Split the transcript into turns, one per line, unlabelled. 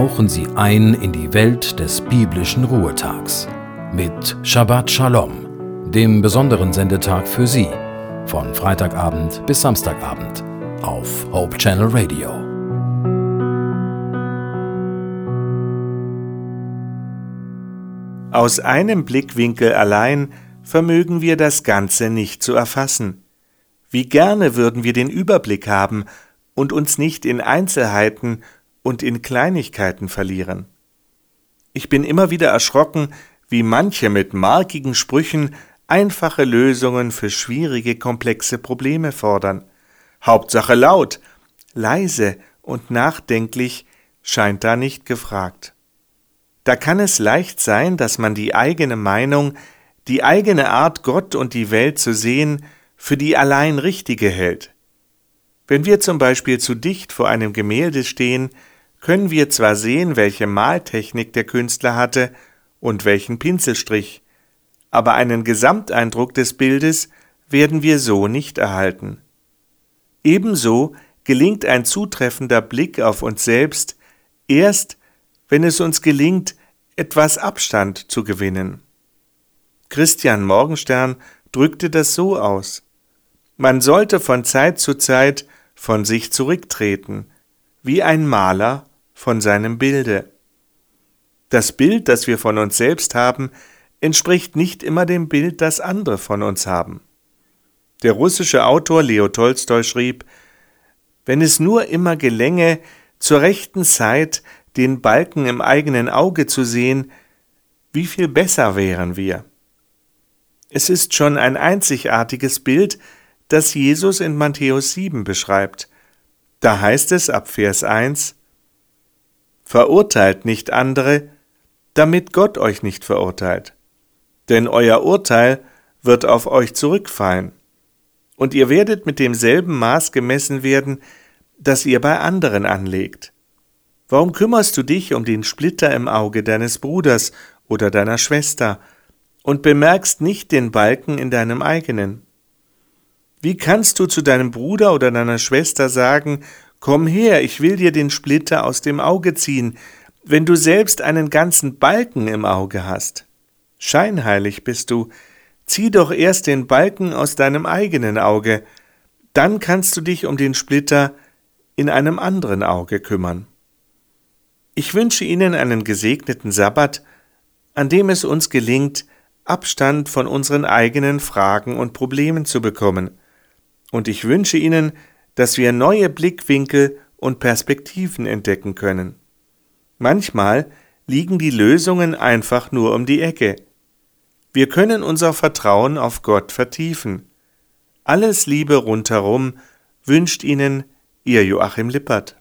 tauchen Sie ein in die Welt des biblischen Ruhetags mit Shabbat Shalom, dem besonderen Sendetag für Sie, von Freitagabend bis Samstagabend auf Hope Channel Radio.
Aus einem Blickwinkel allein vermögen wir das Ganze nicht zu erfassen. Wie gerne würden wir den Überblick haben und uns nicht in Einzelheiten und in Kleinigkeiten verlieren. Ich bin immer wieder erschrocken, wie manche mit markigen Sprüchen einfache Lösungen für schwierige, komplexe Probleme fordern. Hauptsache laut, leise und nachdenklich scheint da nicht gefragt. Da kann es leicht sein, dass man die eigene Meinung, die eigene Art, Gott und die Welt zu sehen, für die allein richtige hält. Wenn wir zum Beispiel zu dicht vor einem Gemälde stehen, können wir zwar sehen, welche Maltechnik der Künstler hatte und welchen Pinselstrich, aber einen Gesamteindruck des Bildes werden wir so nicht erhalten. Ebenso gelingt ein zutreffender Blick auf uns selbst erst, wenn es uns gelingt, etwas Abstand zu gewinnen. Christian Morgenstern drückte das so aus. Man sollte von Zeit zu Zeit von sich zurücktreten, wie ein Maler von seinem Bilde. Das Bild, das wir von uns selbst haben, entspricht nicht immer dem Bild, das andere von uns haben. Der russische Autor Leo Tolstoi schrieb, wenn es nur immer gelänge, zur rechten Zeit den Balken im eigenen Auge zu sehen, wie viel besser wären wir. Es ist schon ein einzigartiges Bild, das Jesus in Matthäus 7 beschreibt. Da heißt es ab Vers 1, Verurteilt nicht andere, damit Gott euch nicht verurteilt. Denn euer Urteil wird auf euch zurückfallen. Und ihr werdet mit demselben Maß gemessen werden, das ihr bei anderen anlegt. Warum kümmerst du dich um den Splitter im Auge deines Bruders oder deiner Schwester und bemerkst nicht den Balken in deinem eigenen? Wie kannst du zu deinem Bruder oder deiner Schwester sagen, Komm her, ich will dir den Splitter aus dem Auge ziehen, wenn du selbst einen ganzen Balken im Auge hast. Scheinheilig bist du, zieh doch erst den Balken aus deinem eigenen Auge, dann kannst du dich um den Splitter in einem anderen Auge kümmern. Ich wünsche Ihnen einen gesegneten Sabbat, an dem es uns gelingt, Abstand von unseren eigenen Fragen und Problemen zu bekommen, und ich wünsche Ihnen, dass wir neue Blickwinkel und Perspektiven entdecken können. Manchmal liegen die Lösungen einfach nur um die Ecke. Wir können unser Vertrauen auf Gott vertiefen. Alles Liebe rundherum wünscht Ihnen Ihr Joachim Lippert.